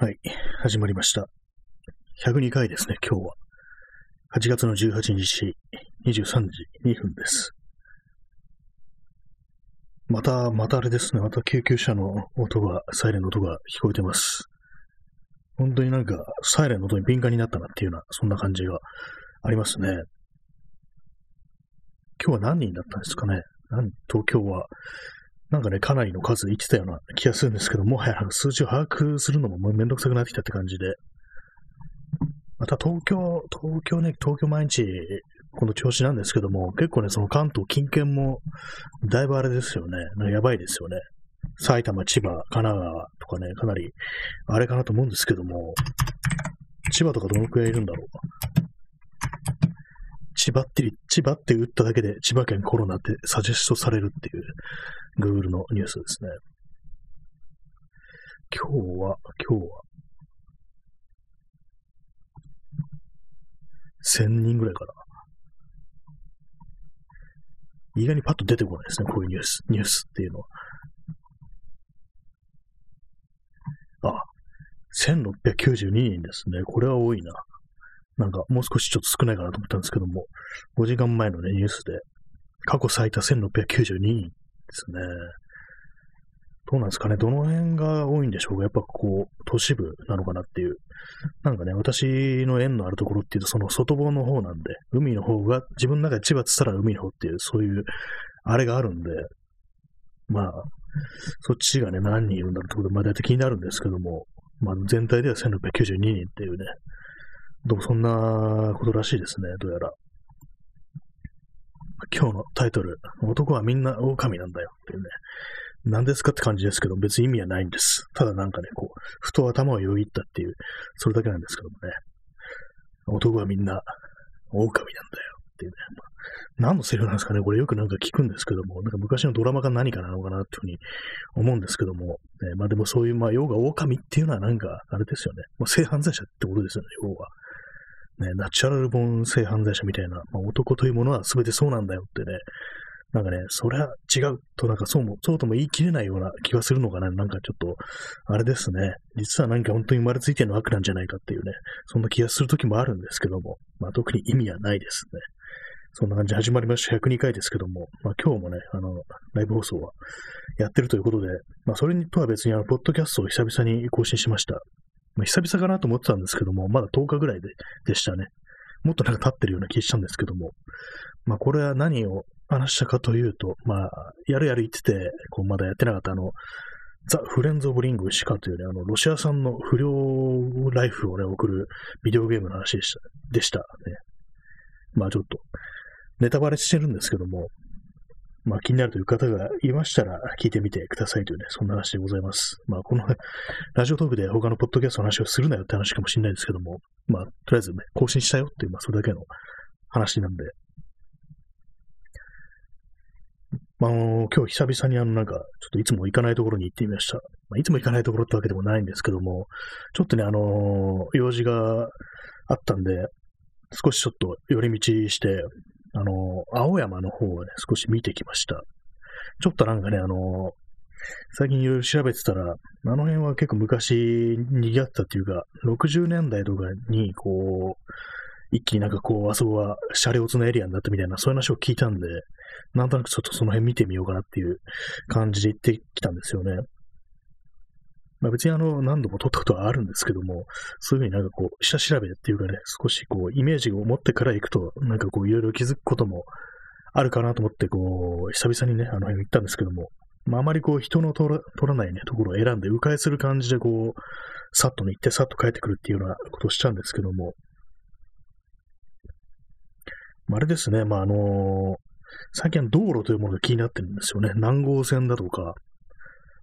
はい、始まりました。102回ですね、今日は。8月の18日、23時2分です。また、またあれですね、また救急車の音が、サイレンの音が聞こえてます。本当になんか、サイレンの音に敏感になったなっていうような、そんな感じがありますね。今日は何人だったんですかね。なん東京は、なんかね、かなりの数言ってたような気がするんですけど、もはや数字を把握するのもめんどくさくなってきたって感じで。また東京、東京ね、東京毎日、この調子なんですけども、結構ね、その関東近県も、だいぶあれですよね。なやばいですよね。埼玉、千葉、神奈川とかね、かなり、あれかなと思うんですけども、千葉とかどのくらいいるんだろう。千葉って、千葉って打っただけで千葉県コロナってサジェストされるっていう Google のニュースですね。今日は、今日は、1000人ぐらいかな。意外にパッと出てこないですね、こういうニュース、ニュースっていうのは。あ、1692人ですね。これは多いな。なんか、もう少しちょっと少ないかなと思ったんですけども、5時間前のね、ニュースで、過去最多1692人ですね。どうなんですかねどの辺が多いんでしょうかやっぱこう、都市部なのかなっていう。なんかね、私の縁のあるところっていうと、その外房の方なんで、海の方が、自分の中で千葉って言ったら海の方っていう、そういう、あれがあるんで、まあ、そっちがね、何人いるんだろうってことまあ大体気になるんですけども、まあ全体では1692人っていうね、どうもそんなことらしいですね、どうやら。今日のタイトル、男はみんな狼なんだよっていうね、何ですかって感じですけど、別に意味はないんです。ただなんかね、こう、ふと頭をよぎったっていう、それだけなんですけどもね。男はみんな狼なんだよっていうね。何のセリフなんですかねこれよくなんか聞くんですけども、なんか昔のドラマか何かなのかなっていうふうに思うんですけども、ね、まあでもそういう、まあ、要が狼っていうのはなんか、あれですよね。まあ、性犯罪者ってことですよね、要は。ね、ナチュラルボン性犯罪者みたいな、まあ、男というものは全てそうなんだよってね、なんかね、それは違うと、なんかそうも、そうとも言い切れないような気がするのかな。なんかちょっと、あれですね。実は何か本当に生まれついての悪なんじゃないかっていうね、そんな気がする時もあるんですけども、まあ特に意味はないですね。そんな感じで始まりました。102回ですけども、まあ今日もね、あの、ライブ放送はやってるということで、まあそれとは別にあの、ポッドキャストを久々に更新しました。まあ久々かなと思ってたんですけども、まだ10日ぐらいででしたね。もっとなんか経ってるような気がしたんですけども、まあこれは何を話したかというと、まあ、やるやる言ってて、こうまだやってなかったあの、ザ・フレンズ・オブ・リング・シカというね、あの、ロシア産の不良ライフをね、送るビデオゲームの話でした。でしたね。まあちょっと、ネタバレしてるんですけども、まあ気になるという方がいましたら聞いてみてくださいというね、そんな話でございます。まあこのラジオトークで他のポッドキャストの話をするなよって話かもしれないですけども、まあとりあえずね、更新したよっていう、まあそれだけの話なんで、まあ、あの、今日久々にあの、なんか、ちょっといつも行かないところに行ってみました。まあ、いつも行かないところってわけでもないんですけども、ちょっとね、あの、用事があったんで、少しちょっと寄り道して、あの、青山の方をね、少し見てきました。ちょっとなんかね、あの、最近いろいろ調べてたら、あの辺は結構昔賑わったっていうか、60年代とかに、こう、一気になんかこう、あそこは車両のエリアになったみたいな、そういう話を聞いたんで、なんとなくちょっとその辺見てみようかなっていう感じで行ってきたんですよね。まあ別にあの、何度も撮ったことはあるんですけども、そういうふうになんかこう、下調べっていうかね、少しこう、イメージを持ってから行くと、なんかこう、いろいろ気づくこともあるかなと思って、こう、久々にね、あの辺行ったんですけども、まああまりこう、人の通ら通らないね、ところを選んで、迂回する感じでこう、さっとね、行ってさっと帰ってくるっていうようなことをしたんですけども、まあ、あれですね、まああの最近道路というものが気になってるんですよね。南郷線だとか、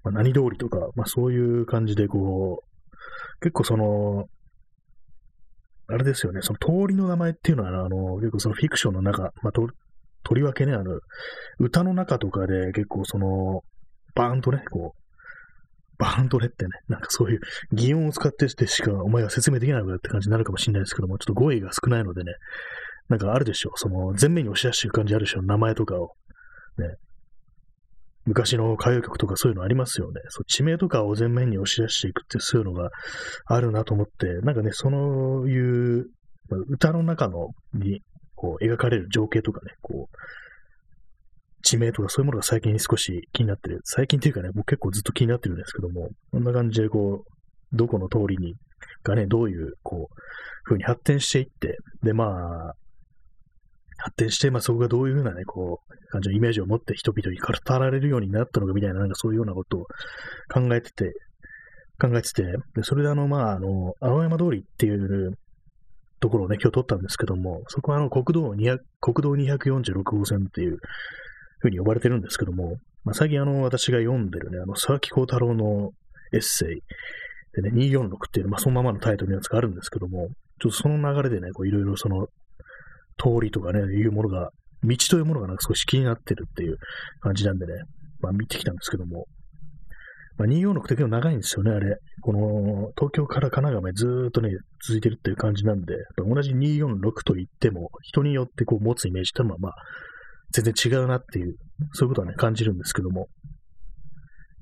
まあ、何通りとか、まあそういう感じでこう、結構その、あれですよね、その通りの名前っていうのは、あの、結構そのフィクションの中、まあと、とりわけね、あの、歌の中とかで結構その、バーンとね、こう、バーンとねってね、なんかそういう擬音を使ってしてしかお前は説明できないのかって感じになるかもしれないですけども、ちょっと語彙が少ないのでね、なんかあるでしょ。その、前面に押し出していく感じあるでしょ。名前とかを。ね。昔の歌謡曲とかそういうのありますよね。そう地名とかを前面に押し出していくってそういうのがあるなと思って、なんかね、そういう、歌の中のにこう描かれる情景とかね、こう、地名とかそういうものが最近少し気になってる。最近っていうかね、僕結構ずっと気になってるんですけども、こんな感じでこう、どこの通りに、がね、どういう、こう、風に発展していって、で、まあ、発展して、まあそこがどういうふうなね、こう、感じのイメージを持って人々に語られるようになったのかみたいな、なんかそういうようなことを考えてて、考えてて、でそれであの、まあ、あの、青山通りっていうところをね、今日撮ったんですけども、そこはあの、国道200、国道246号線っていうふうに呼ばれてるんですけども、まあ、最近あの、私が読んでるね、あの、佐々木幸太郎のエッセイでね、246っていう、まあ、そのままのタイトルのやつがあるんですけども、ちょっとその流れでね、こういろいろその、通りとかね、いうものが、道というものがなんか少し気になってるっていう感じなんでね、まあ見てきたんですけども、まあ、246って結構長いんですよね、あれ。この、東京から神奈川までずっとね、続いてるっていう感じなんで、同じ246と言っても、人によってこう持つイメージってのはまあ、全然違うなっていう、そういうことはね、感じるんですけども、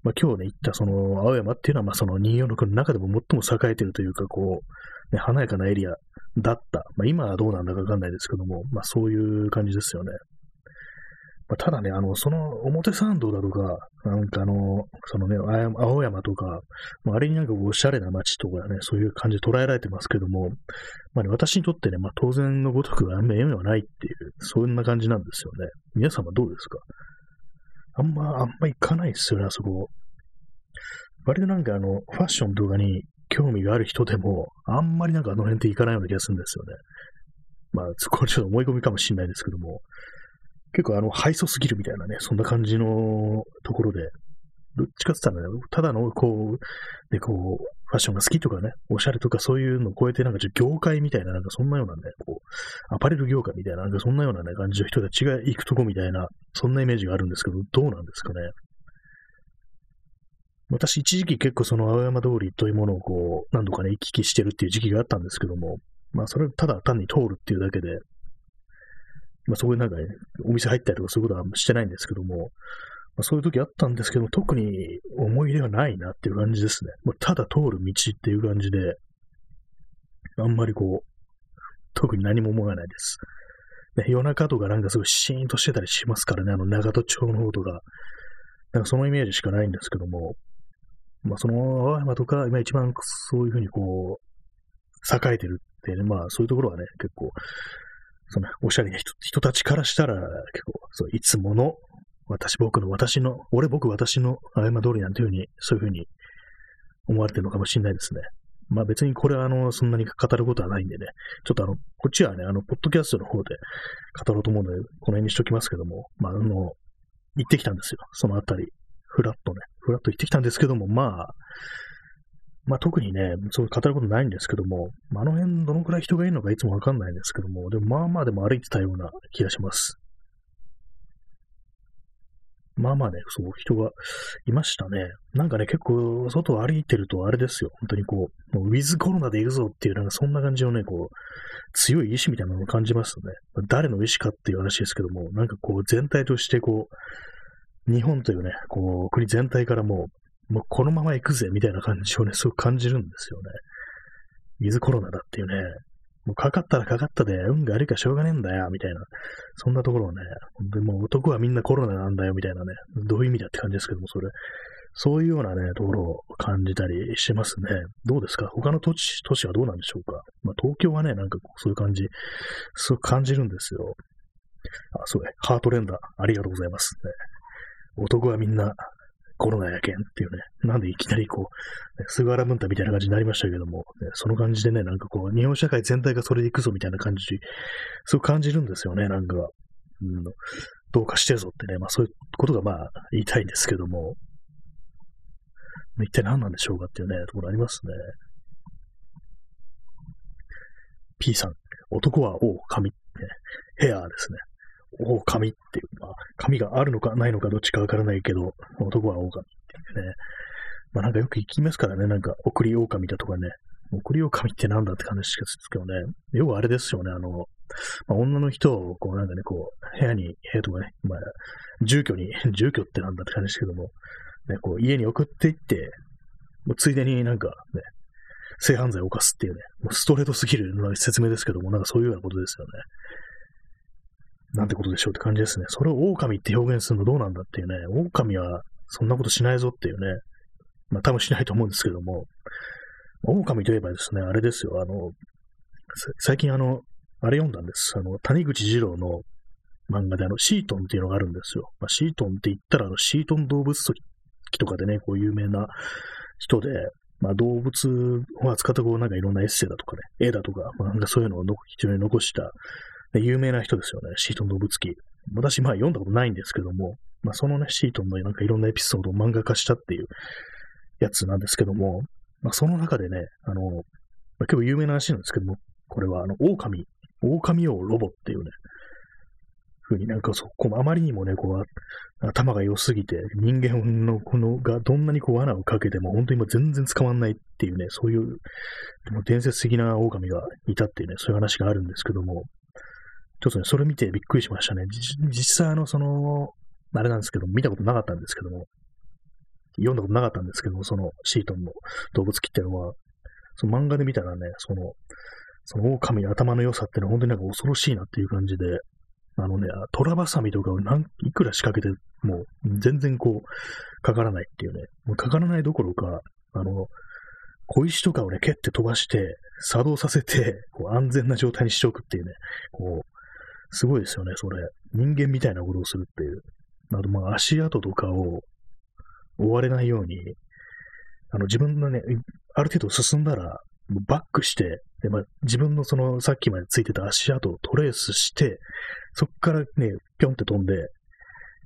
まあ、今日ね、行ったその、青山っていうのは、まあ、その246の中でも最も栄えてるというか、こう、ね、華やかなエリアだった。まあ、今はどうなんだかわかんないですけども、まあ、そういう感じですよね。まあ、ただね、あの、その表参道だとか、なんかあの、そのね、青山とか、まあ、あれになんかおしゃれな街とかね、そういう感じで捉えられてますけども、まあね、私にとってね、まあ当然のごとくあんま縁はないっていう、そんな感じなんですよね。皆様どうですか？あんま、あんま行かないですよね、あそこ。割となんかあの、ファッションとかに興味がある人でも、あんまりなんかあの辺って行かないような気がするんですよね。まあ、これちょっと思い込みかもしれないですけども、結構あの、ハイソすぎるみたいなね、そんな感じのところで、どっちかって言ったらね、ただのこう、ね、こう、ファッションが好きとかね、おしゃれとかそういうのを超えて、なんか業界みたいな、なんかそんなようなね、こう、アパレル業界みたいな、なんかそんなようなね、感じの人たちが行くとこみたいな、そんなイメージがあるんですけど、どうなんですかね。私、一時期結構その青山通りというものをこう、何度かね、行き来してるっていう時期があったんですけども、まあ、それただ単に通るっていうだけで、まあ、そこになんかね、お店入ったりとかそういうことはしてないんですけども、まあ、そういう時あったんですけども、特に思い入れはないなっていう感じですね。もうただ通る道っていう感じで、あんまりこう、特に何も思わないです。ね、夜中とかなんかすごいシーンとしてたりしますからね、あの長門町の方とか。なんかそのイメージしかないんですけども、まあその青山とか、今一番そういうふうにこう、栄えてるってね、まあそういうところはね、結構、そのおしゃれな人人たちからしたら、結構、そういつもの私、僕の、私の、俺、僕、私の青山通りなんていうふうに、そういうふうに思われてるのかもしれないですね。まあ別にこれはあの、そんなに語ることはないんでね、ちょっとあの、こっちはね、あの、ポッドキャストの方で語ろうと思うので、この辺にしときますけども、まああの、行ってきたんですよ、そのあたり。フラッとね、フラッと行ってきたんですけども、まあ、まあ特にね、そう語ることないんですけども、あの辺どのくらい人がいるのかいつもわかんないんですけども、でもまあまあでも歩いてたような気がします。まあまあね、そう、人がいましたね。なんかね、結構、外を歩いてるとあれですよ。本当にこう、もうウィズコロナで行くぞっていう、なんかそんな感じのね、こう、強い意志みたいなのを感じますね。誰の意志かっていう話ですけども、なんかこう、全体としてこう、日本というね、こう、国全体からもう、もうこのまま行くぜみたいな感じをね、すごく感じるんですよね。ウィズコロナだっていうね、もうかかったらかかったで、運が悪いかしょうがねえんだよ、みたいな。そんなところをね、でも男はみんなコロナなんだよ、みたいなね。どういう意味だって感じですけども、それ。そういうようなね、ところを感じたりしてますね。どうですか？他の都市、都市はどうなんでしょうか？まあ、東京はね、なんかこうそういう感じ、すごく感じるんですよ。あ、そうね。ハートレンダー、ありがとうございます、ね。男はみんなコロナやけんっていうね、なんでいきなりこう、ね、菅原文太みたいな感じになりましたけども、ね、その感じでね、なんかこう、日本社会全体がそれでいくぞみたいな感じ、そう感じるんですよね、なんか。うん、どうかしてぞってね、まあそういうことがまあ言いたいんですけども、一体何なんでしょうかっていうね、ところありますね。P さん、男は王、神、ね、ヘアーですね。狼っていう、まあ、神があるのかないのかどっちかわからないけど、男は狼っていうね。まあなんかよく聞きますからね、なんか、送り狼だとかね、送り狼ってなんだって感じですけどね。要はあれですよね、あの、まあ、女の人を、こうなんかね、こう、部屋に、部屋とかね、まあ、住居に、住居ってなんだって感じですけども、ね、こう、家に送っていって、もうついでになんかね、性犯罪を犯すっていうね、もうストレートすぎる説明ですけども、なんかそういうようなことですよね。なんてことでしょうって感じですね。それを狼って表現するのどうなんだっていうね、狼はそんなことしないぞっていうね、まあ多分しないと思うんですけども、狼といえばですね、あれですよ、あの、最近あの、あれ読んだんです。あの、谷口二郎の漫画であの、シートンっていうのがあるんですよ。まあ、シートンって言ったら、あの、シートン動物記とかでね、こう有名な人で、まあ、動物を扱ったこう、なんかいろんなエッセイだとかね、絵だとか、まあ、なんかそういうのを非常に残した、有名な人ですよね、シートン動物記。私、まあ読んだことないんですけども、まあそのね、シートンのなんかいろんなエピソードを漫画化したっていうやつなんですけども、まあその中でね、あの、まあ、結構有名な話なんですけども、これはあの、狼、狼王ロボっていうね、ふうになんかそこ、あまりにもね、こう、頭が良すぎて、人間のこのがどんなにこう罠をかけても本当にもう全然捕まんないっていうね、そういう、でも伝説的な狼がいたっていうね、そういう話があるんですけども、ちょっとね、それ見てびっくりしましたね。実際あの、その、あれなんですけど、見たことなかったんですけども、読んだことなかったんですけども、そのシートンの動物記っていうのは、その漫画で見たらね、その、その狼の頭の良さっていうのは本当になんか恐ろしいなっていう感じで、あのね、トラバサミとかを何いくら仕掛けても全然こう、かからないっていうね、もうかからないどころか、あの、小石とかをね、蹴って飛ばして、作動させて、こう安全な状態にしておくっていうね、こう、すごいですよね、それ。人間みたいなことをするっていう。あと、まあ、足跡とかを追われないように、あの、自分のね、ある程度進んだら、バックして、で、まあ、自分のその、さっきまでついてた足跡をトレースして、そこからね、ぴょんって飛んで、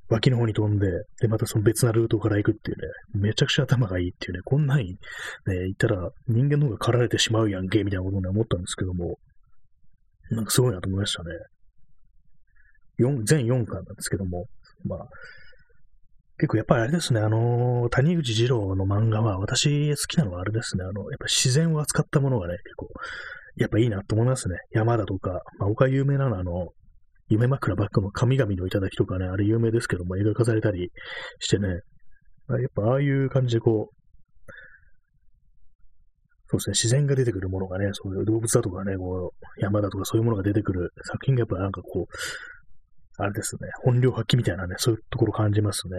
脇の方に飛んで、で、またその別なルートから行くっていうね、めちゃくちゃ頭がいいっていうね、こんなんにね、言ったら人間の方が狩られてしまうやんけ、みたいなことに思ったんですけども、なんかすごいなと思いましたね。4全4巻なんですけども、まあ、結構やっぱりあれですね、あの、谷口二郎の漫画は、私好きなのはあれですね、あの、やっぱ自然を扱ったものがね、結構、やっぱいいなと思いますね。山だとか、まあ、他有名なのは、あの、夢枕バックの神々の頂とかね、あれ有名ですけども、映画化されたりしてね、やっぱああいう感じでこう、そうですね、自然が出てくるものがね、そういう動物だとかね、こう、山だとかそういうものが出てくる作品がやっぱなんかこう、あれですね、本領発揮みたいなね、そういうところ感じますね。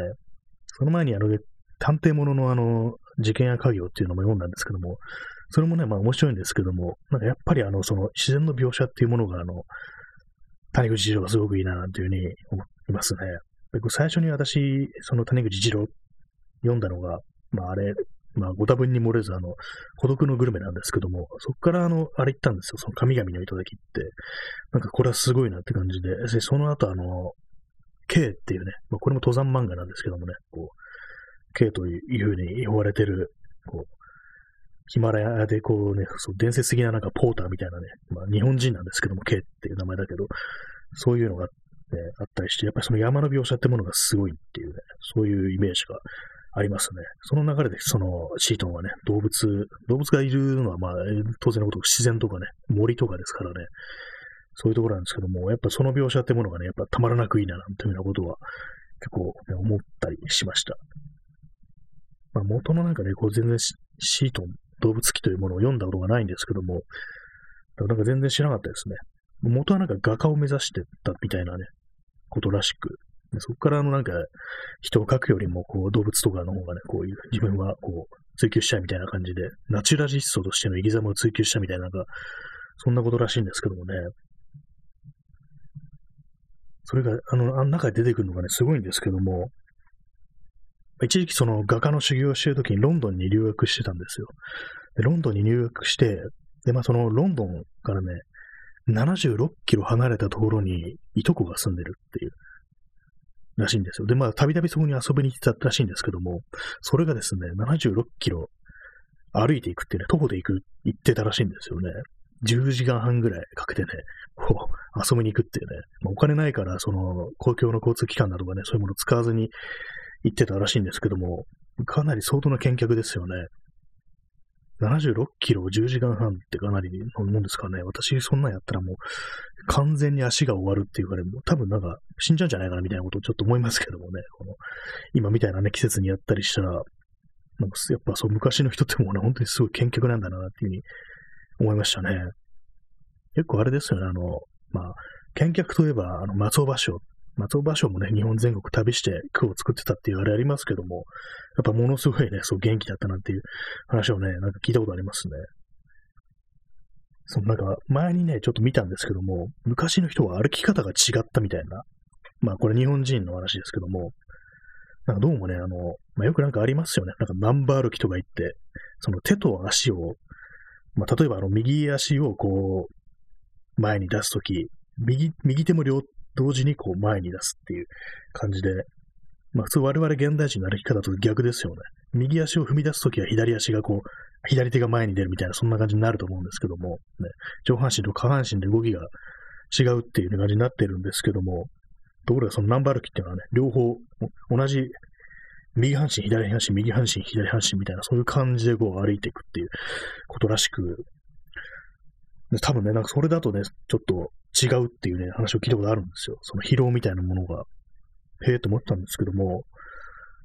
その前にあの、探偵物のあの、事件や家業っていうのも読んだんですけども、それもね、まあ面白いんですけども、なんかやっぱりあの、その自然の描写っていうものがあの、谷口二郎がすごくいいな、なんていうふうに思いますね。最初に私、その谷口二郎読んだのが、まああれ、まあご多分に漏れず、あの、孤独のグルメなんですけども、そこからあの、あれ行ったんですよ、その神々の頂きって。なんかこれはすごいなって感じで、でその後あの、K っていうね、まあ、これも登山漫画なんですけどもね、こう、K というふうに呼ばれてる、こう、ヒマラヤでこうね、そう伝説的ななんかポーターみたいなね、まあ日本人なんですけども、K っていう名前だけど、そういうのが、ね、あったりして、やっぱりその山の描写ってものがすごいっていうね、そういうイメージがありますね。その流れで、そのシートンはね、動物、動物がいるのはまあ当然のこと自然とかね、森とかですからね、そういうところなんですけども、やっぱその描写ってものがね、やっぱたまらなくいいな、なんていうようなことは結構、ね、思ったりしました。まあ、元のなんかね、こう全然シートン、動物記というものを読んだことがないんですけども、なんか全然知らなかったですね。元はなんか画家を目指してたみたいなね、ことらしく、そこからあのなんか人を描くよりもこう動物とかの方がね、こういう自分はこう追求したいみたいな感じで、ナチュラリストとしての生き様を追求したみたいな、なんか、そんなことらしいんですけどもね。それが、あの、あの中で出てくるのがね、すごいんですけども、一時期その画家の修行をしている時にロンドンに留学してたんですよ。でロンドンに入学して、で、まあそのロンドンからね、76キロ離れたところにいとこが住んでるっていう、らしいんですよ。で、まあたびたびそこに遊びに行ってたらしいんですけども、それがですね、76キロ歩いていくってね、徒歩で行く、行ってたらしいんですよね。10時間半ぐらいかけてね、こう、遊びに行くっていうね、まあ、お金ないから、その、公共の交通機関などがね、そういうものを使わずに行ってたらしいんですけども、かなり相当な見客ですよね。76キロを10時間半ってかなりのもんですかね。私そんなんやったらもう完全に足が終わるっていうかね、もう多分なんか死んじゃうんじゃないかなみたいなことをちょっと思いますけどもね。この今みたいなね、季節にやったりしたら、なんかやっぱそう昔の人ってもうね、本当にすごい健脚なんだなっていうふうに思いましたね。結構あれですよね、あの、まあ、見客といえば、あの、松尾芭蕉。松尾芭蕉もね、日本全国旅して句を作ってたっていうあれありますけども、やっぱものすごいね、そう元気だったなっていう話をね、なんか聞いたことありますね。そのなんか、前にね、ちょっと見たんですけども、昔の人は歩き方が違ったみたいな。まあ、これ日本人の話ですけども、なんかどうもね、あの、まあ、よくなんかありますよね。なんかナンバー歩きとか言って、その手と足を、まあ、例えばあの、右足をこう、前に出すとき、右、右手も両、同時にこう前に出すっていう感じで、まあ普通我々現代人の歩き方と逆ですよね。右足を踏み出すときは左足がこう、左手が前に出るみたいな、そんな感じになると思うんですけども、ね、上半身と下半身で動きが違うっていう感じになってるんですけども、ところがそのナンバー歩きっていうのはね、両方、同じ右半身、左半身、右半身、左半身みたいな、そういう感じでこう歩いていくっていうことらしく、多分ね、なんかそれだとね、ちょっと違うっていうね、話を聞いたことあるんですよ。その疲労みたいなものが。へえと思ったんですけども、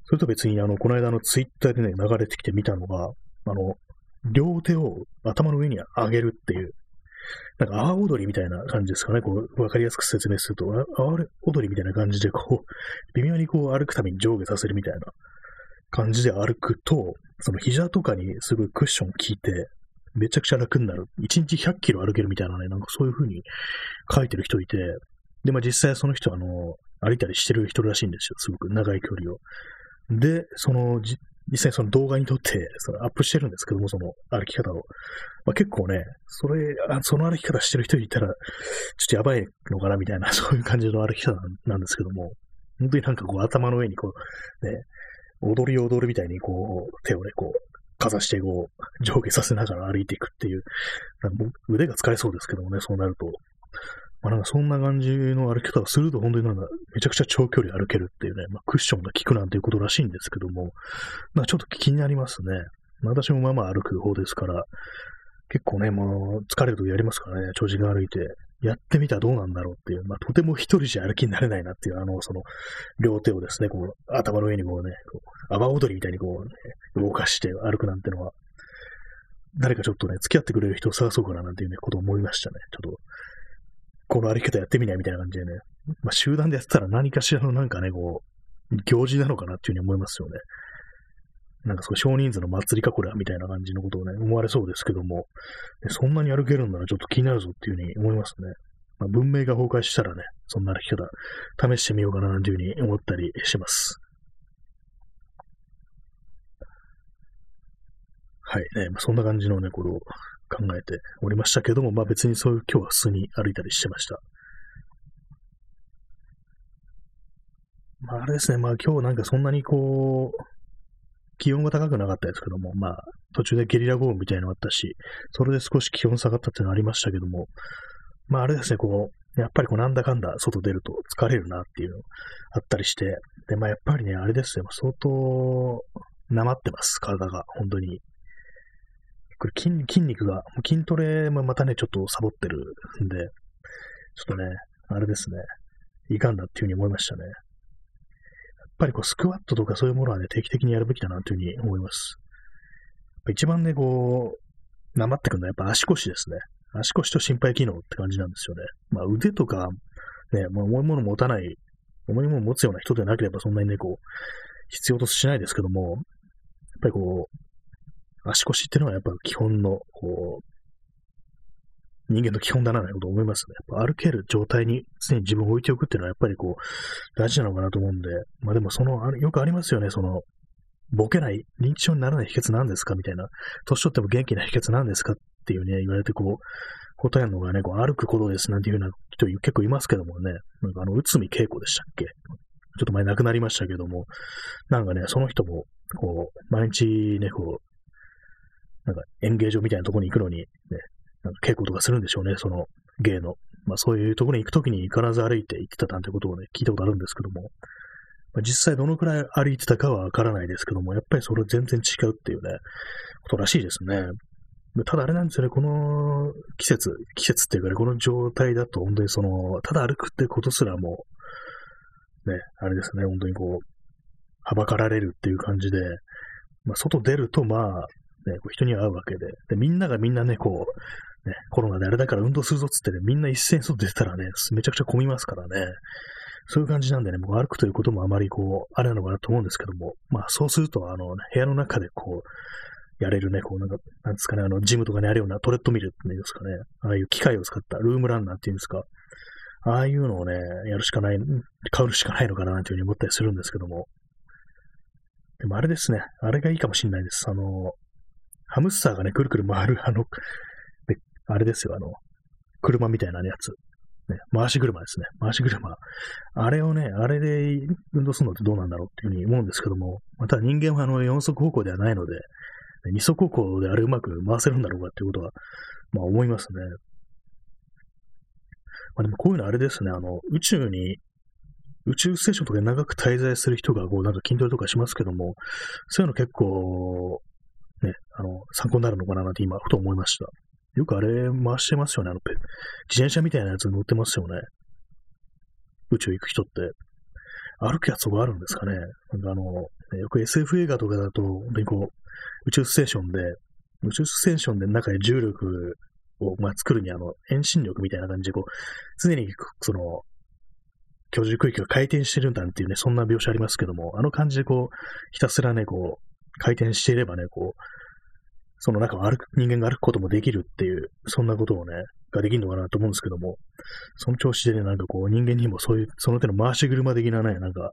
それと別に、あの、この間のツイッターでね、流れてきてみたのが、あの、両手を頭の上に上げるっていう、なんか、阿波踊りみたいな感じですかね。こう、わかりやすく説明すると、阿波踊りみたいな感じで、こう、微妙にこう歩くために上下させるみたいな感じで歩くと、その膝とかにすごいクッション効いて、めちゃくちゃ楽になる。1日100キロ歩けるみたいなね、なんかそういう風に書いてる人いて、で、まあ実際その人はあの、歩いたりしてる人らしいんですよ。すごく長い距離を。で、その、実際その動画に撮って、そのアップしてるんですけども、その歩き方を。まあ、結構ね、それ、あその歩き方してる人いたら、ちょっとやばいのかなみたいな、そういう感じの歩き方なんですけども、本当になんかこう頭の上にこう、ね、踊り踊るみたいにこう、手をね、こう、かざしてこう、上下させながら歩いていくっていう、腕が疲れそうですけどもね、そうなると。まあ、なんかそんな感じの歩き方をすると本当になんかめちゃくちゃ長距離歩けるっていうね、まあ、クッションが効くなんていうことらしいんですけども、まあちょっと気になりますね。まあ、私もまあまあ歩く方ですから、結構ね、もう疲れるとやりますからね、長時間歩いて、やってみたらどうなんだろうっていう、まあとても一人じゃ歩きになれないなっていう、あの、その、両手をですね、こう、頭の上にこうね、こう阿波踊りみたいにこう、ね、動かして歩くなんてのは、誰かちょっとね、付き合ってくれる人を探そうかななんていうね、ことを思いましたね。ちょっと、この歩き方やってみないみたいな感じでね。まあ、集団でやってたら何かしらのなんかね、こう、行事なのかなっていうふうに思いますよね。なんかそう少人数の祭りかこれみたいな感じのことをね、思われそうですけども、そんなに歩けるんならちょっと気になるぞっていうふうに思いますね。まあ、文明が崩壊したらね、そんな歩き方、試してみようかななんていうふうに思ったりします。はい、ね、そんな感じのね、これを考えておりましたけども、まあ別にそういう今日は普通に歩いたりしてました。まああれですね、まあ今日なんかそんなにこう、気温が高くなかったですけども、まあ途中でゲリラ豪雨みたいなのあったし、それで少し気温下がったっていうのありましたけども、まああれですね、こう、やっぱりこうなんだかんだ外出ると疲れるなっていうのあったりして、で、まあやっぱりね、あれですよ、相当、なまってます、体が、本当に。これ筋筋肉が、筋トレもまたね、ちょっとサボってるんで、ちょっとね、あれですね、いかんだっていうふうに思いましたね。やっぱりこう、スクワットとかそういうものはね、定期的にやるべきだなというふうに思います。一番ね、こう、なまってくるのはやっぱ足腰ですね。足腰と心肺機能って感じなんですよね。まあ腕とか、ね、まあ、重いもの持たない、重いもの持つような人でなければそんなにね、こう、必要としないですけども、やっぱりこう、足腰っていうのはやっぱ基本の、こう、人間の基本だななと思いますね。やっぱ歩ける状態に常に自分を置いておくっていうのはやっぱりこう、大事なのかなと思うんで、まあでもその、よくありますよね、その、ボケない、認知症にならない秘訣なんですかみたいな、年取っても元気な秘訣なんですかっていうね、言われてこう、答えるのがね、こう歩くことですなんていうような人結構いますけどもね、なんかあの、内海恵子でしたっけ？ちょっと前亡くなりましたけども、なんかね、その人も、こう、毎日ね、こう、なんか演芸場みたいなところに行くのに、ね、なんか稽古とかするんでしょうね、その芸の。まあそういうところに行くときに必ず歩いて行ってたなんてことをね、聞いたことあるんですけども、まあ、実際どのくらい歩いてたかはわからないですけども、やっぱりそれ全然違うっていうね、ことらしいですね。ただあれなんですよね、この季節、季節っていうかね、この状態だと本当にその、ただ歩くってことすらも、ね、あれですね、本当にこう、はばかられるっていう感じで、まあ、外出ると、まあ、ね、こう人に会うわけでで、みんながみんなね、こう、ね、コロナであれだから運動するぞっつってね、みんな一斉に外出たらね、めちゃくちゃ混みますからね。そういう感じなんでね、僕歩くということもあまりこう、あれなのかなと思うんですけども、まあそうすると、あの、ね、部屋の中でこう、やれるね、こうなんか、なんですかね、あの、ジムとかにあるようなトレッドミルっていうんですかね、ああいう機械を使ったルームランナーっていうんですか、ああいうのをね、やるしかない、買うしかないのかななんていうふうに思ったりするんですけども。でもあれですね、あれがいいかもしれないです。あの、ハムスターがね、くるくる回る、あの、であれですよ、あの、車みたいなやつ。ね、回し車ですね。回し車。あれをね、あれで運動するのってどうなんだろうっていうふうに思うんですけども、また人間はあの4足歩行ではないので、二足歩行であれうまく回せるんだろうかっていうことは、まあ思いますね。まあでもこういうのあれですね、あの、宇宙に、宇宙ステーションとかで長く滞在する人がこうなんか筋トレとかしますけども、そういうの結構、ね、あの、参考になるのかななんて今、ふと思いました。よくあれ回してますよね。あの、自転車みたいなやつ乗ってますよね。宇宙行く人って。歩くやつがあるんですかね。なんかあの、よく SF 映画とかだと、本当にこう、宇宙ステーションで、宇宙ステーションで中で重力を、まあ、作るにあの、遠心力みたいな感じで、こう、常に、その、居住区域が回転してるんだっていうね、そんな描写ありますけども、あの感じでこう、ひたすらね、こう、回転していればね、こう、その中を歩く、人間が歩くこともできるっていう、そんなことをね、ができるのかなと思うんですけども、その調子でね、なんかこう、人間にもそういう、その手の回し車的なね、なんか、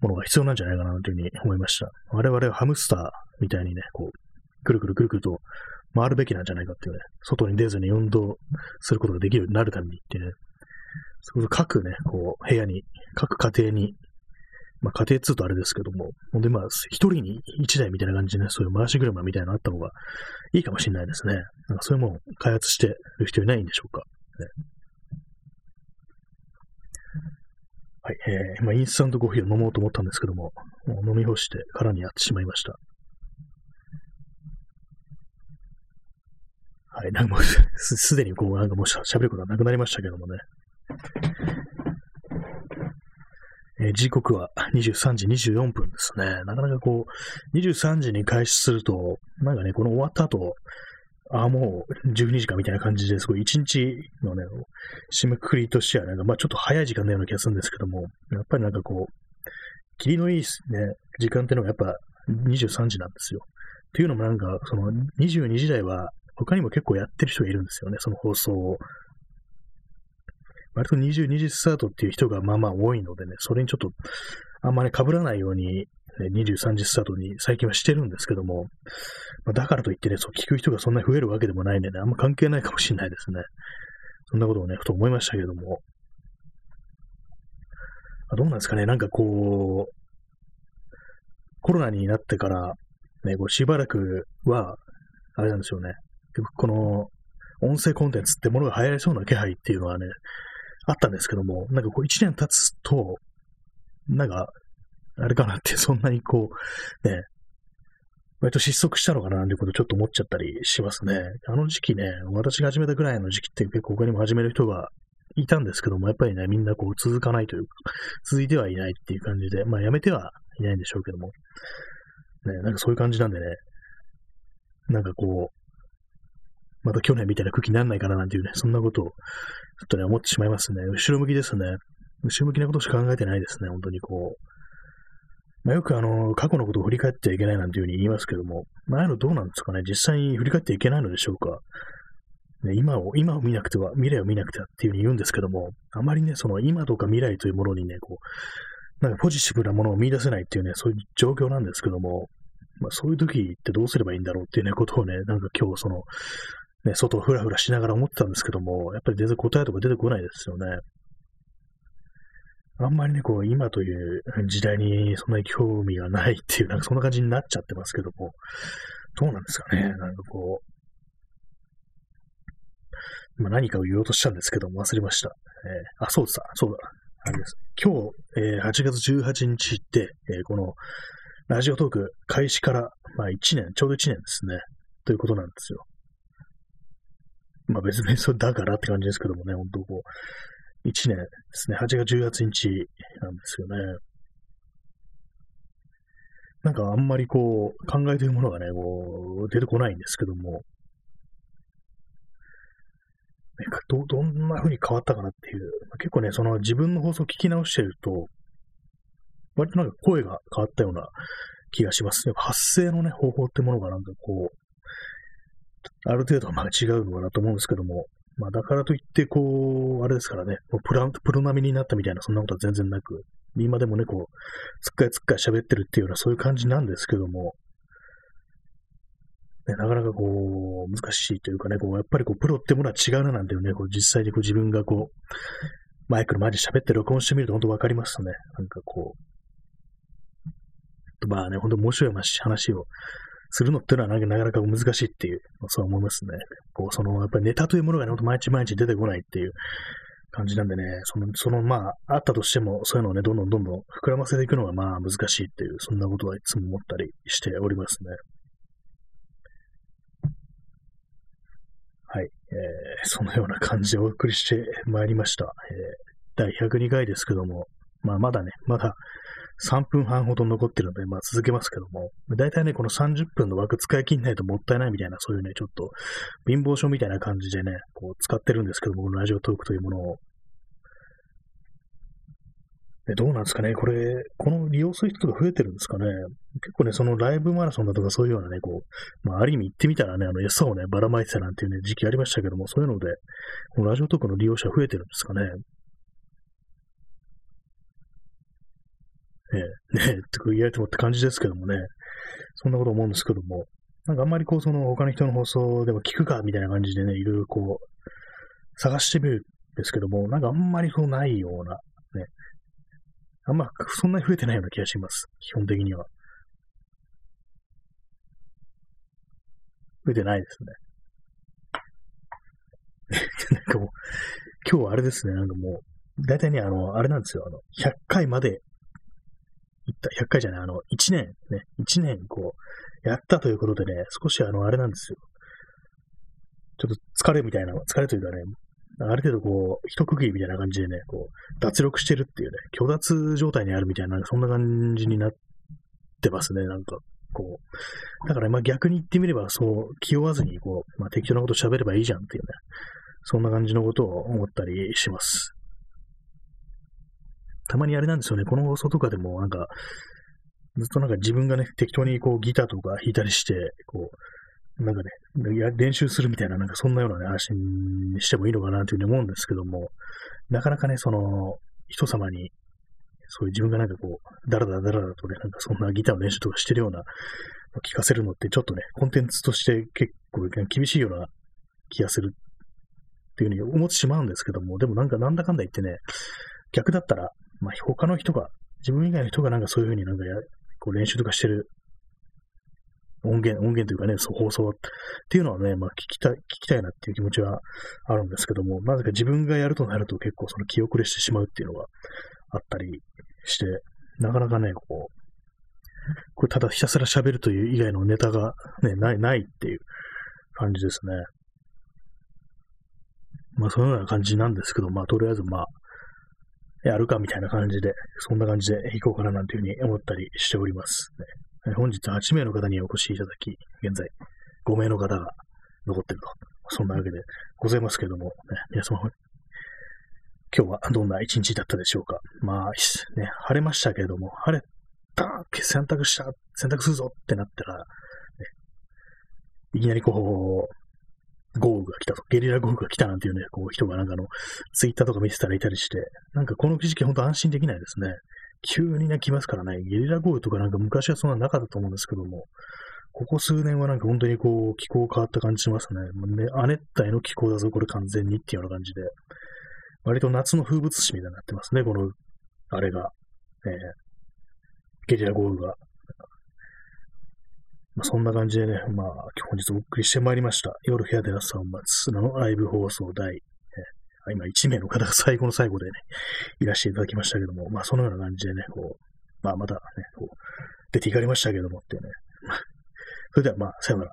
ものが必要なんじゃないかなというふうに思いました。我々はハムスターみたいにね、こう、くるくるくるくると回るべきなんじゃないかっていうね、外に出ずに運動することができるようになるためにっていうね、そ各ね、こう、部屋に、各家庭にまあ、家庭2とあれですけども、ほんでまあ、一人に一台みたいな感じでね、そういう回し車みたいなのあった方がいいかもしれないですね。なんかそういうものを開発してる人いないんでしょうか。ね、はい、えー、まあ、インスタントコーヒーを飲もうと思ったんですけども、もう飲み干して空にやってしまいました。はい、なんかもうす、すでにこう、なんかもう喋ることはなくなりましたけどもね。えー、時刻は23時24分ですね。なかなかこう、23時に開始すると、なんかね、この終わった後、ああ、もう12時かみたいな感じですごい1日のね、締めくくりとしてはなんか、まあちょっと早い時間のような気がするんですけども、やっぱりなんかこう、霧のいいね、時間っていうのがやっぱ23時なんですよ。っていうのもなんか、その22時台は他にも結構やってる人がいるんですよね、その放送を。割と22時スタートっていう人がまあまあ多いのでね、それにちょっとあんまり被らないように、ね、23時スタートに最近はしてるんですけども、まあ、だからといってね、そう聞く人がそんなに増えるわけでもないんでね、あんま関係ないかもしれないですね。そんなことをね、ふと思いましたけども。あ、どうなんですかね、なんかこう、コロナになってから、ね、こうしばらくは、あれなんですよね、結局この音声コンテンツってものが流行りそうな気配っていうのはね、あったんですけども、なんかこう一年経つと、なんか、あれかなって、そんなにこう、ね、割と失速したのかなってことちょっと思っちゃったりしますね。あの時期ね、私が始めたぐらいの時期って結構他にも始める人がいたんですけども、やっぱりね、みんなこう続かないというか、続いてはいないっていう感じで、まあやめてはいないんでしょうけども、ね、なんかそういう感じなんでね、なんかこう、また去年みたいな空気にならないかななんていうね、そんなことを、ちょっとね、思ってしまいますね。後ろ向きですね。後ろ向きなことしか考えてないですね、本当にこう。まあ、よくあの、過去のことを振り返ってはいけないなんていうふうに言いますけども、まあ、あいうのどうなんですかね実際に振り返ってはいけないのでしょうかね、今を、今を見なくては、未来を見なくてはっていうふうに言うんですけども、あまりね、その今とか未来というものにね、こう、なんかポジティブなものを見出せないっていうね、そういう状況なんですけども、まあそういう時ってどうすればいいんだろうっていうね、ことをね、なんか今日その、ね、外をふらふらしながら思ってたんですけども、やっぱり全然答えとか出てこないですよね。あんまりね、こう、今という時代にそんなに興味がないっていう、なんかそんな感じになっちゃってますけども、どうなんですかね、なんかこう、今何かを言おうとしたんですけども忘れました。えー、あ、そうだ、そうだ。あれです。今日、えー、8月18日って、えー、この、ラジオトーク開始から、まあ1年、ちょうど1年ですね。ということなんですよ。まあ別にそれだからって感じですけどもね、本当こう、1年ですね。8月18日なんですよね。なんかあんまりこう、考えというものがね、こう、出てこないんですけども、ど、どんな風に変わったかなっていう、結構ね、その自分の放送を聞き直してると、割となんか声が変わったような気がします。やっぱ発声のね、方法ってものがなんかこう、ある程度はまあ違うのかなと思うんですけども、まあだからといって、こう、あれですからね、プラプロ並みになったみたいな、そんなことは全然なく、今でもね、こう、つっかいつっかい喋ってるっていうような、そういう感じなんですけども、ね、なかなかこう、難しいというかね、こう、やっぱりこう、プロってものは違うななんていうね、こう、実際にこう自分がこう、マイクの前で喋って録音してみると本当わかりますね。なんかこう、まあね、本当面白い話をするのっていうのはなかなか難しいっていう、そう思いますね。こう、その、やっぱりネタというものがね、ほんと毎日毎日出てこないっていう感じなんでね、その、その、まあ、あったとしても、そういうのをね、どんどんどんどん膨らませていくのが、まあ、難しいっていう、そんなことはいつも思ったりしておりますね。はい。えー、そのような感じでお送りしてまいりました。えー、第102回ですけども、まあ、まだね、まだ3分半ほど残ってるので、まあ続けますけども、大体ね、この30分の枠使い切んないともったいないみたいな、そういうね、ちょっと貧乏症みたいな感じでね、こう使ってるんですけども、このラジオトークというものを。でどうなんですかねこれ、この利用する人が増えてるんですかね。結構ね、そのライブマラソンだとかそういうようなね、こう、まあ、ある意味行ってみたらね、あの、餌をね、ばらまいてたなんていうね、時期ありましたけども、そういうので、このラジオトークの利用者増えてるんですかね。ええ、ねえ、って言われてもって感じですけどもね、そんなこと思うんですけども、なんかあんまりこう、その他の人の放送でも聞くかみたいな感じでね、いろいろこう、探してみるんですけども、なんかあんまりそうないような、ね、あんまそんなに増えてないような気がします。基本的には。増えてないですね。なんかもう、今日はあれですね、なんかもう、大体ね、あの、あれなんですよ、あの、100回まで、100回じゃない、あの、1年ね、1年こう、やったということでね、少しあの、あれなんですよ。ちょっと疲れみたいな、疲れというかね、ある程度こう、一区切りみたいな感じでね、こう、脱力してるっていうね、虚脱状態にあるみたいな、そんな感じになってますね、なんか。こう。だからまあ逆に言ってみれば、そう、気負わずにこう、まあ適当なこと喋ればいいじゃんっていうね、そんな感じのことを思ったりします。たまにあれなんですよね、この放送とかでもなんか、ずっとなんか自分がね、適当にこうギターとか弾いたりして、こう、なんかね、練習するみたいな、なんかそんなようなね、話にしてもいいのかなというふうに思うんですけども、なかなかね、その、人様に、そういう自分がなんかこう、ダラダラダラダとね、なんかそんなギターの練習とかしてるような、聞かせるのってちょっとね、コンテンツとして結構厳しいような気がするっていうふうに思ってしまうんですけども、でもなんかなんだかんだ言ってね、逆だったら、まあ、他の人が、自分以外の人がなんかそういうふうになんかや、こう練習とかしてる音源、音源というかね、そう放送っていうのはね、まあ聞きたい、聞きたいなっていう気持ちはあるんですけども、なぜか自分がやるとなると結構その気遅れしてしまうっていうのがあったりして、なかなかね、こう、これただひたすら喋るという以外のネタがね、ない、ないっていう感じですね。まあ、そのような感じなんですけど、まあ、とりあえず、まあ、やるかみたいな感じで、そんな感じで行こうかななんていうふうに思ったりしております、ね。本日8名の方にお越しいただき、現在5名の方が残ってると。そんなわけでございますけども、ね、皆様、今日はどんな一日だったでしょうか。まあ、ね、晴れましたけれども、晴れた、洗濯した、洗濯するぞってなったら、ね、いきなりこう、豪雨が来たと、ゲリラ豪雨が来たなんていうね、こう人がなんかあの、ツイッターとか見てたらいたりして、なんかこの時期ほんと安心できないですね。急にね、来ますからね、ゲリラ豪雨とかなんか昔はそんななかったと思うんですけども、ここ数年はなんか本当にこう、気候変わった感じしますね。ね亜熱帯の気候だぞ、これ完全にっていうような感じで。割と夏の風物詩みたいになってますね、この、あれが。えー、ゲリラ豪雨が。まあ、そんな感じでね、まあ、本日お送りしてまいりました。夜部屋で朝を待つのライブ放送第、えー、今、1名の方が最後の最後でね、いらしていただきましたけども、まあ、そのような感じでね、こう、まあ、またね、こう、出ていかれましたけどもってね。それでは、まあ、さよなら。